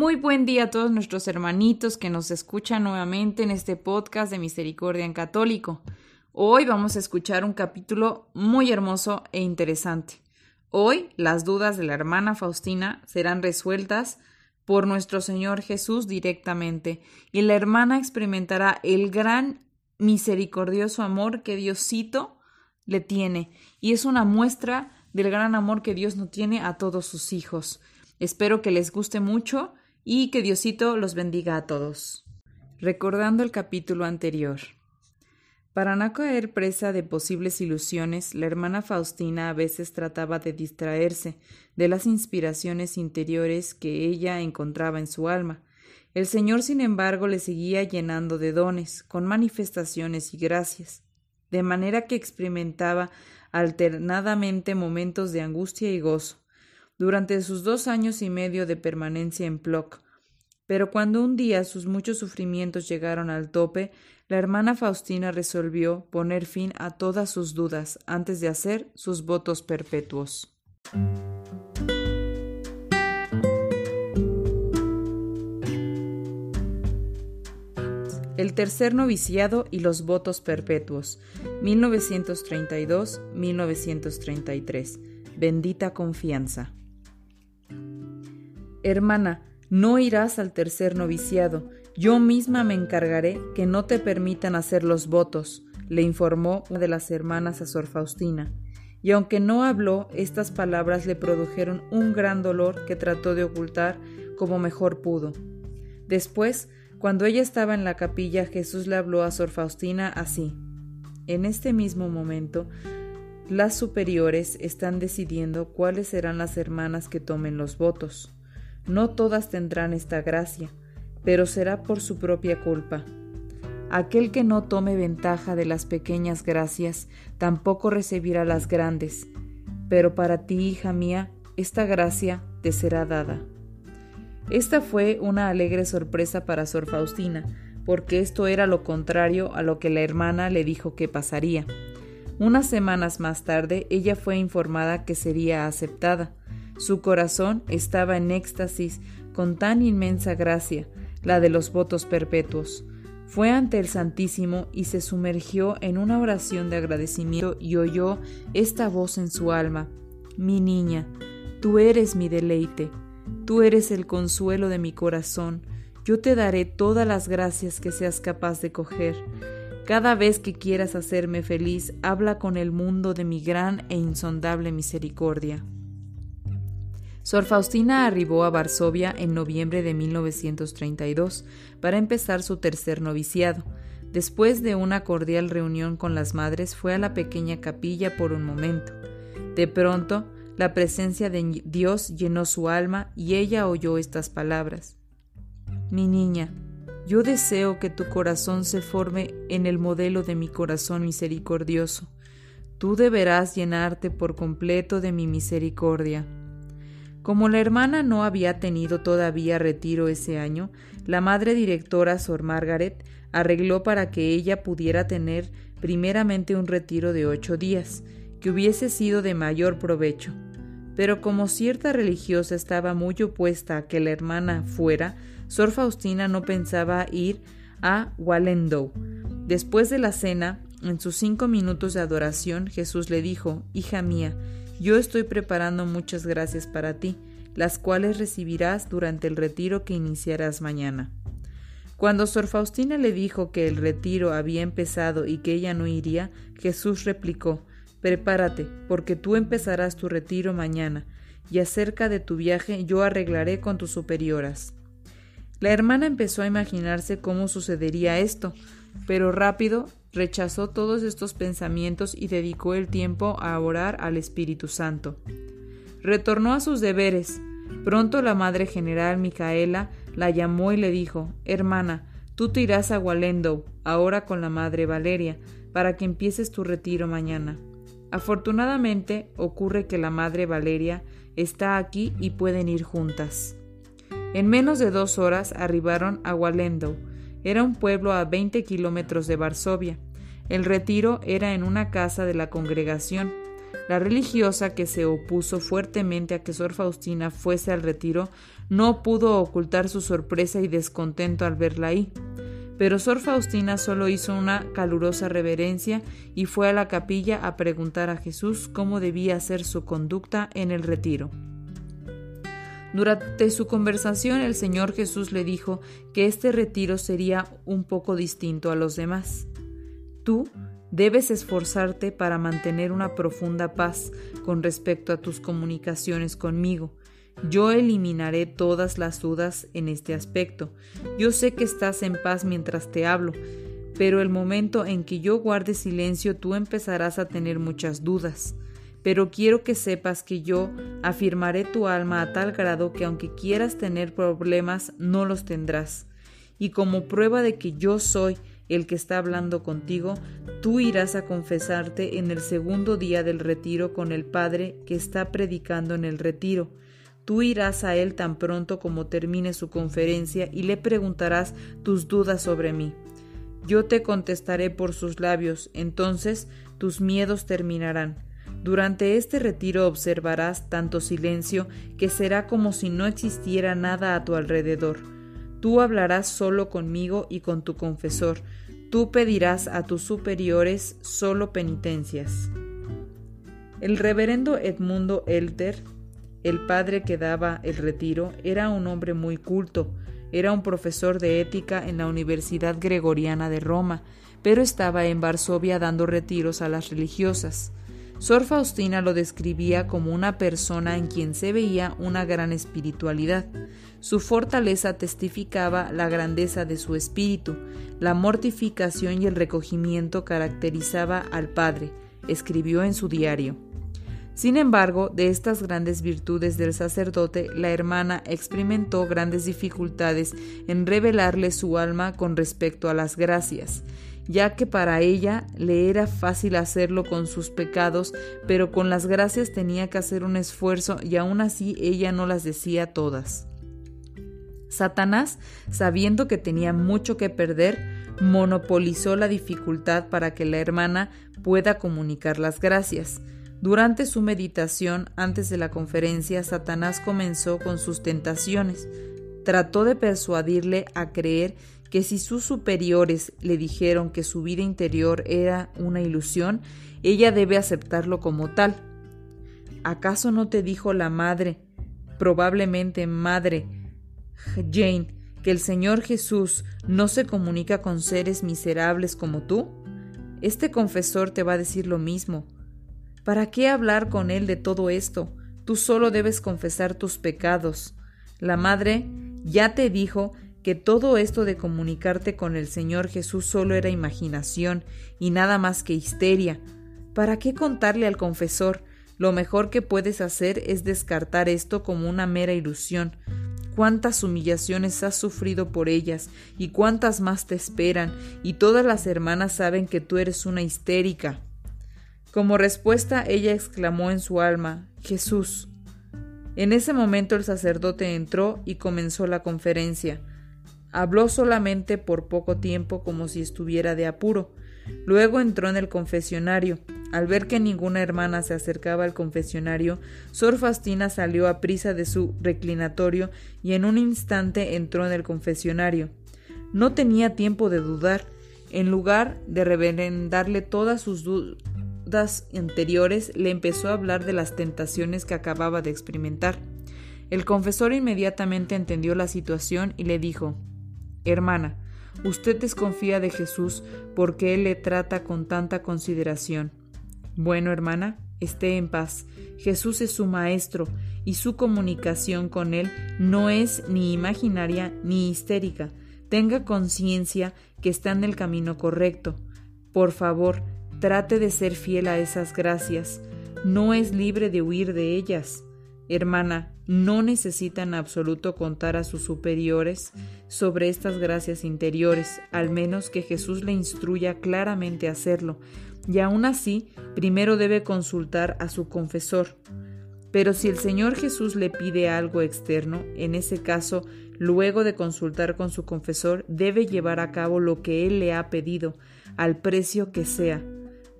Muy buen día a todos nuestros hermanitos que nos escuchan nuevamente en este podcast de Misericordia en Católico. Hoy vamos a escuchar un capítulo muy hermoso e interesante. Hoy las dudas de la hermana Faustina serán resueltas por nuestro Señor Jesús directamente y la hermana experimentará el gran misericordioso amor que Diosito le tiene y es una muestra del gran amor que Dios no tiene a todos sus hijos. Espero que les guste mucho y que Diosito los bendiga a todos. Recordando el capítulo anterior. Para no caer presa de posibles ilusiones, la hermana Faustina a veces trataba de distraerse de las inspiraciones interiores que ella encontraba en su alma. El Señor, sin embargo, le seguía llenando de dones, con manifestaciones y gracias, de manera que experimentaba alternadamente momentos de angustia y gozo, durante sus dos años y medio de permanencia en Plock. Pero cuando un día sus muchos sufrimientos llegaron al tope, la hermana Faustina resolvió poner fin a todas sus dudas antes de hacer sus votos perpetuos. El tercer noviciado y los votos perpetuos, 1932-1933. Bendita confianza. Hermana, no irás al tercer noviciado. Yo misma me encargaré que no te permitan hacer los votos, le informó una de las hermanas a Sor Faustina. Y aunque no habló, estas palabras le produjeron un gran dolor que trató de ocultar como mejor pudo. Después, cuando ella estaba en la capilla, Jesús le habló a Sor Faustina así. En este mismo momento, las superiores están decidiendo cuáles serán las hermanas que tomen los votos. No todas tendrán esta gracia, pero será por su propia culpa. Aquel que no tome ventaja de las pequeñas gracias, tampoco recibirá las grandes. Pero para ti, hija mía, esta gracia te será dada. Esta fue una alegre sorpresa para Sor Faustina, porque esto era lo contrario a lo que la hermana le dijo que pasaría. Unas semanas más tarde ella fue informada que sería aceptada, su corazón estaba en éxtasis con tan inmensa gracia, la de los votos perpetuos. Fue ante el Santísimo y se sumergió en una oración de agradecimiento y oyó esta voz en su alma. Mi niña, tú eres mi deleite, tú eres el consuelo de mi corazón, yo te daré todas las gracias que seas capaz de coger. Cada vez que quieras hacerme feliz, habla con el mundo de mi gran e insondable misericordia. Sor Faustina arribó a Varsovia en noviembre de 1932 para empezar su tercer noviciado. Después de una cordial reunión con las madres, fue a la pequeña capilla por un momento. De pronto, la presencia de Dios llenó su alma y ella oyó estas palabras. Mi niña, yo deseo que tu corazón se forme en el modelo de mi corazón misericordioso. Tú deberás llenarte por completo de mi misericordia. Como la hermana no había tenido todavía retiro ese año, la madre directora Sor Margaret arregló para que ella pudiera tener primeramente un retiro de ocho días, que hubiese sido de mayor provecho. Pero como cierta religiosa estaba muy opuesta a que la hermana fuera, Sor Faustina no pensaba ir a Wallendow. Después de la cena, en sus cinco minutos de adoración, Jesús le dijo, Hija mía, yo estoy preparando muchas gracias para ti, las cuales recibirás durante el retiro que iniciarás mañana. Cuando Sor Faustina le dijo que el retiro había empezado y que ella no iría, Jesús replicó Prepárate, porque tú empezarás tu retiro mañana, y acerca de tu viaje yo arreglaré con tus superioras. La hermana empezó a imaginarse cómo sucedería esto, pero rápido rechazó todos estos pensamientos y dedicó el tiempo a orar al Espíritu Santo. Retornó a sus deberes, Pronto la madre general Micaela la llamó y le dijo Hermana, tú te irás a Wallendow, ahora con la madre Valeria, para que empieces tu retiro mañana. Afortunadamente ocurre que la madre Valeria está aquí y pueden ir juntas. En menos de dos horas arribaron a Wallendow. Era un pueblo a 20 kilómetros de Varsovia. El retiro era en una casa de la congregación. La religiosa que se opuso fuertemente a que Sor Faustina fuese al retiro no pudo ocultar su sorpresa y descontento al verla ahí. Pero Sor Faustina solo hizo una calurosa reverencia y fue a la capilla a preguntar a Jesús cómo debía ser su conducta en el retiro. Durante su conversación el Señor Jesús le dijo que este retiro sería un poco distinto a los demás. Tú debes esforzarte para mantener una profunda paz con respecto a tus comunicaciones conmigo. Yo eliminaré todas las dudas en este aspecto. Yo sé que estás en paz mientras te hablo, pero el momento en que yo guarde silencio tú empezarás a tener muchas dudas pero quiero que sepas que yo afirmaré tu alma a tal grado que aunque quieras tener problemas, no los tendrás. Y como prueba de que yo soy el que está hablando contigo, tú irás a confesarte en el segundo día del retiro con el Padre que está predicando en el retiro. Tú irás a él tan pronto como termine su conferencia y le preguntarás tus dudas sobre mí. Yo te contestaré por sus labios, entonces tus miedos terminarán durante este retiro observarás tanto silencio que será como si no existiera nada a tu alrededor. Tú hablarás solo conmigo y con tu confesor. Tú pedirás a tus superiores solo penitencias. El reverendo Edmundo Elter, el padre que daba el retiro, era un hombre muy culto, era un profesor de ética en la Universidad Gregoriana de Roma, pero estaba en Varsovia dando retiros a las religiosas. Sor Faustina lo describía como una persona en quien se veía una gran espiritualidad. Su fortaleza testificaba la grandeza de su espíritu, la mortificación y el recogimiento caracterizaba al Padre, escribió en su diario. Sin embargo, de estas grandes virtudes del sacerdote, la hermana experimentó grandes dificultades en revelarle su alma con respecto a las gracias ya que para ella le era fácil hacerlo con sus pecados, pero con las gracias tenía que hacer un esfuerzo y aún así ella no las decía todas. Satanás, sabiendo que tenía mucho que perder, monopolizó la dificultad para que la hermana pueda comunicar las gracias. Durante su meditación antes de la conferencia, Satanás comenzó con sus tentaciones. Trató de persuadirle a creer que si sus superiores le dijeron que su vida interior era una ilusión, ella debe aceptarlo como tal. ¿Acaso no te dijo la madre, probablemente madre Jane, que el Señor Jesús no se comunica con seres miserables como tú? Este confesor te va a decir lo mismo. ¿Para qué hablar con él de todo esto? Tú solo debes confesar tus pecados. La madre ya te dijo que todo esto de comunicarte con el Señor Jesús solo era imaginación y nada más que histeria. ¿Para qué contarle al confesor? Lo mejor que puedes hacer es descartar esto como una mera ilusión. Cuántas humillaciones has sufrido por ellas y cuántas más te esperan, y todas las hermanas saben que tú eres una histérica. Como respuesta, ella exclamó en su alma Jesús. En ese momento el sacerdote entró y comenzó la conferencia. Habló solamente por poco tiempo como si estuviera de apuro. Luego entró en el confesionario. Al ver que ninguna hermana se acercaba al confesionario, Sor Faustina salió a prisa de su reclinatorio y en un instante entró en el confesionario. No tenía tiempo de dudar. En lugar de reverendarle todas sus dudas anteriores, le empezó a hablar de las tentaciones que acababa de experimentar. El confesor inmediatamente entendió la situación y le dijo Hermana, usted desconfía de Jesús porque Él le trata con tanta consideración. Bueno, hermana, esté en paz. Jesús es su Maestro y su comunicación con Él no es ni imaginaria ni histérica. Tenga conciencia que está en el camino correcto. Por favor, trate de ser fiel a esas gracias. No es libre de huir de ellas. Hermana, no necesita en absoluto contar a sus superiores sobre estas gracias interiores, al menos que Jesús le instruya claramente a hacerlo, y aún así, primero debe consultar a su confesor. Pero si el Señor Jesús le pide algo externo, en ese caso, luego de consultar con su confesor, debe llevar a cabo lo que Él le ha pedido, al precio que sea.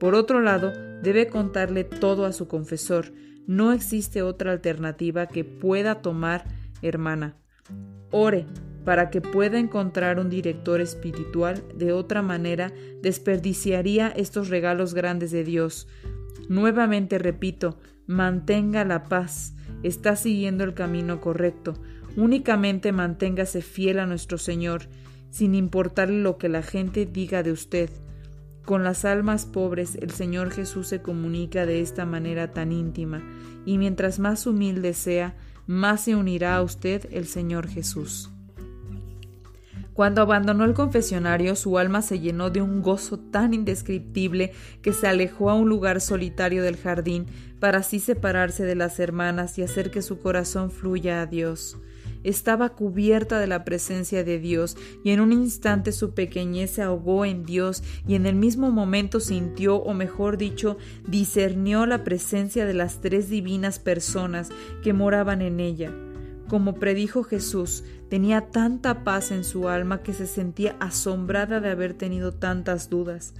Por otro lado, debe contarle todo a su confesor, no existe otra alternativa que pueda tomar, hermana. Ore para que pueda encontrar un director espiritual, de otra manera desperdiciaría estos regalos grandes de Dios. Nuevamente repito, mantenga la paz, está siguiendo el camino correcto, únicamente manténgase fiel a nuestro Señor, sin importarle lo que la gente diga de usted. Con las almas pobres el Señor Jesús se comunica de esta manera tan íntima, y mientras más humilde sea, más se unirá a usted el Señor Jesús. Cuando abandonó el confesionario, su alma se llenó de un gozo tan indescriptible que se alejó a un lugar solitario del jardín para así separarse de las hermanas y hacer que su corazón fluya a Dios estaba cubierta de la presencia de Dios, y en un instante su pequeñez se ahogó en Dios, y en el mismo momento sintió, o mejor dicho, discernió la presencia de las tres divinas personas que moraban en ella. Como predijo Jesús, tenía tanta paz en su alma que se sentía asombrada de haber tenido tantas dudas.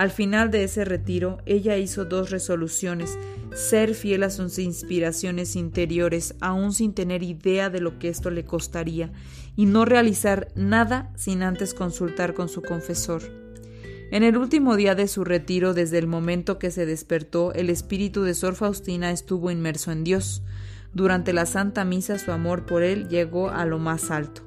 Al final de ese retiro, ella hizo dos resoluciones, ser fiel a sus inspiraciones interiores, aun sin tener idea de lo que esto le costaría, y no realizar nada sin antes consultar con su confesor. En el último día de su retiro, desde el momento que se despertó, el espíritu de Sor Faustina estuvo inmerso en Dios. Durante la Santa Misa su amor por él llegó a lo más alto.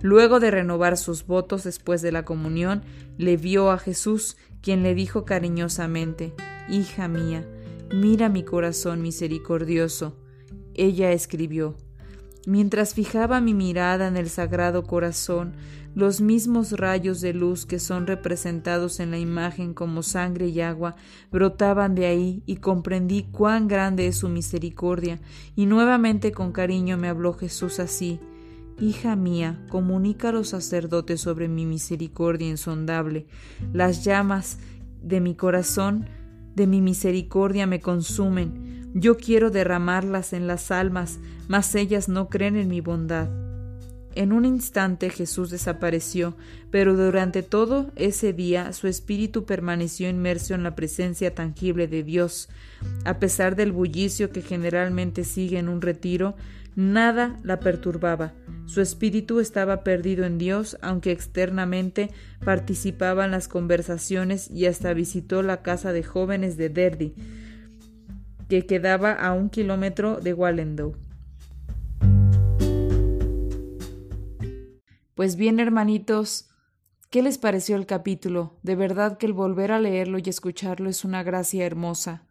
Luego de renovar sus votos después de la comunión, le vio a Jesús, quien le dijo cariñosamente Hija mía, mira mi corazón misericordioso. Ella escribió Mientras fijaba mi mirada en el sagrado corazón, los mismos rayos de luz que son representados en la imagen como sangre y agua brotaban de ahí y comprendí cuán grande es su misericordia, y nuevamente con cariño me habló Jesús así Hija mía, comunica a los sacerdotes sobre mi misericordia insondable. Las llamas de mi corazón, de mi misericordia me consumen. Yo quiero derramarlas en las almas, mas ellas no creen en mi bondad. En un instante Jesús desapareció, pero durante todo ese día su espíritu permaneció inmerso en la presencia tangible de Dios. A pesar del bullicio que generalmente sigue en un retiro, Nada la perturbaba. Su espíritu estaba perdido en Dios, aunque externamente participaba en las conversaciones y hasta visitó la casa de jóvenes de Derdy, que quedaba a un kilómetro de Wallendow. Pues bien, hermanitos, ¿qué les pareció el capítulo? De verdad que el volver a leerlo y escucharlo es una gracia hermosa.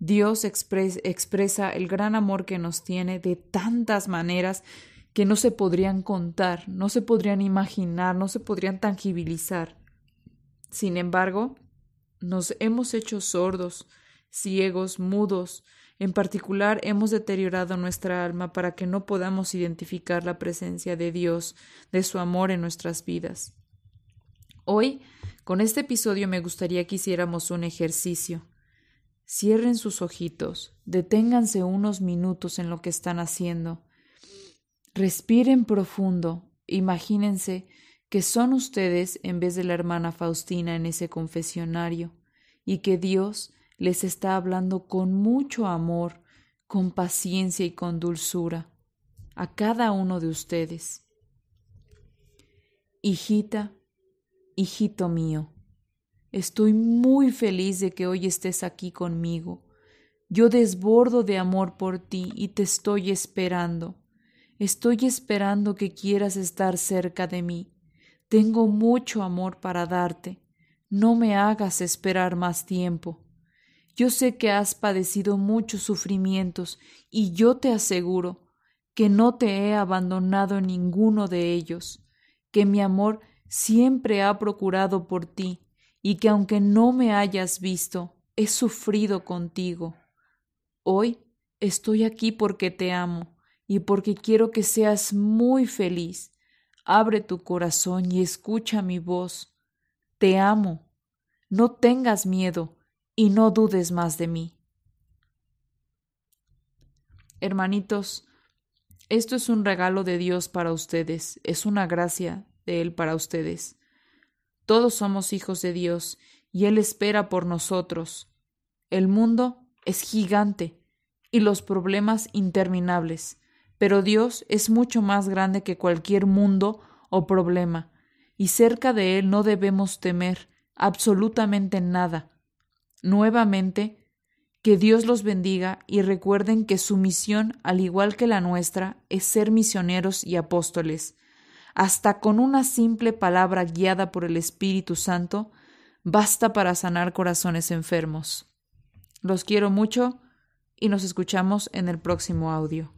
Dios expresa el gran amor que nos tiene de tantas maneras que no se podrían contar, no se podrían imaginar, no se podrían tangibilizar. Sin embargo, nos hemos hecho sordos, ciegos, mudos, en particular hemos deteriorado nuestra alma para que no podamos identificar la presencia de Dios, de su amor en nuestras vidas. Hoy, con este episodio me gustaría que hiciéramos un ejercicio. Cierren sus ojitos, deténganse unos minutos en lo que están haciendo. Respiren profundo, imagínense que son ustedes en vez de la hermana Faustina en ese confesionario y que Dios les está hablando con mucho amor, con paciencia y con dulzura a cada uno de ustedes. Hijita, hijito mío, Estoy muy feliz de que hoy estés aquí conmigo. Yo desbordo de amor por ti y te estoy esperando. Estoy esperando que quieras estar cerca de mí. Tengo mucho amor para darte. No me hagas esperar más tiempo. Yo sé que has padecido muchos sufrimientos y yo te aseguro que no te he abandonado ninguno de ellos, que mi amor siempre ha procurado por ti y que aunque no me hayas visto, he sufrido contigo. Hoy estoy aquí porque te amo y porque quiero que seas muy feliz. Abre tu corazón y escucha mi voz. Te amo. No tengas miedo y no dudes más de mí. Hermanitos, esto es un regalo de Dios para ustedes, es una gracia de Él para ustedes. Todos somos hijos de Dios y Él espera por nosotros. El mundo es gigante y los problemas interminables, pero Dios es mucho más grande que cualquier mundo o problema, y cerca de Él no debemos temer absolutamente nada. Nuevamente, que Dios los bendiga y recuerden que su misión, al igual que la nuestra, es ser misioneros y apóstoles. Hasta con una simple palabra guiada por el Espíritu Santo, basta para sanar corazones enfermos. Los quiero mucho y nos escuchamos en el próximo audio.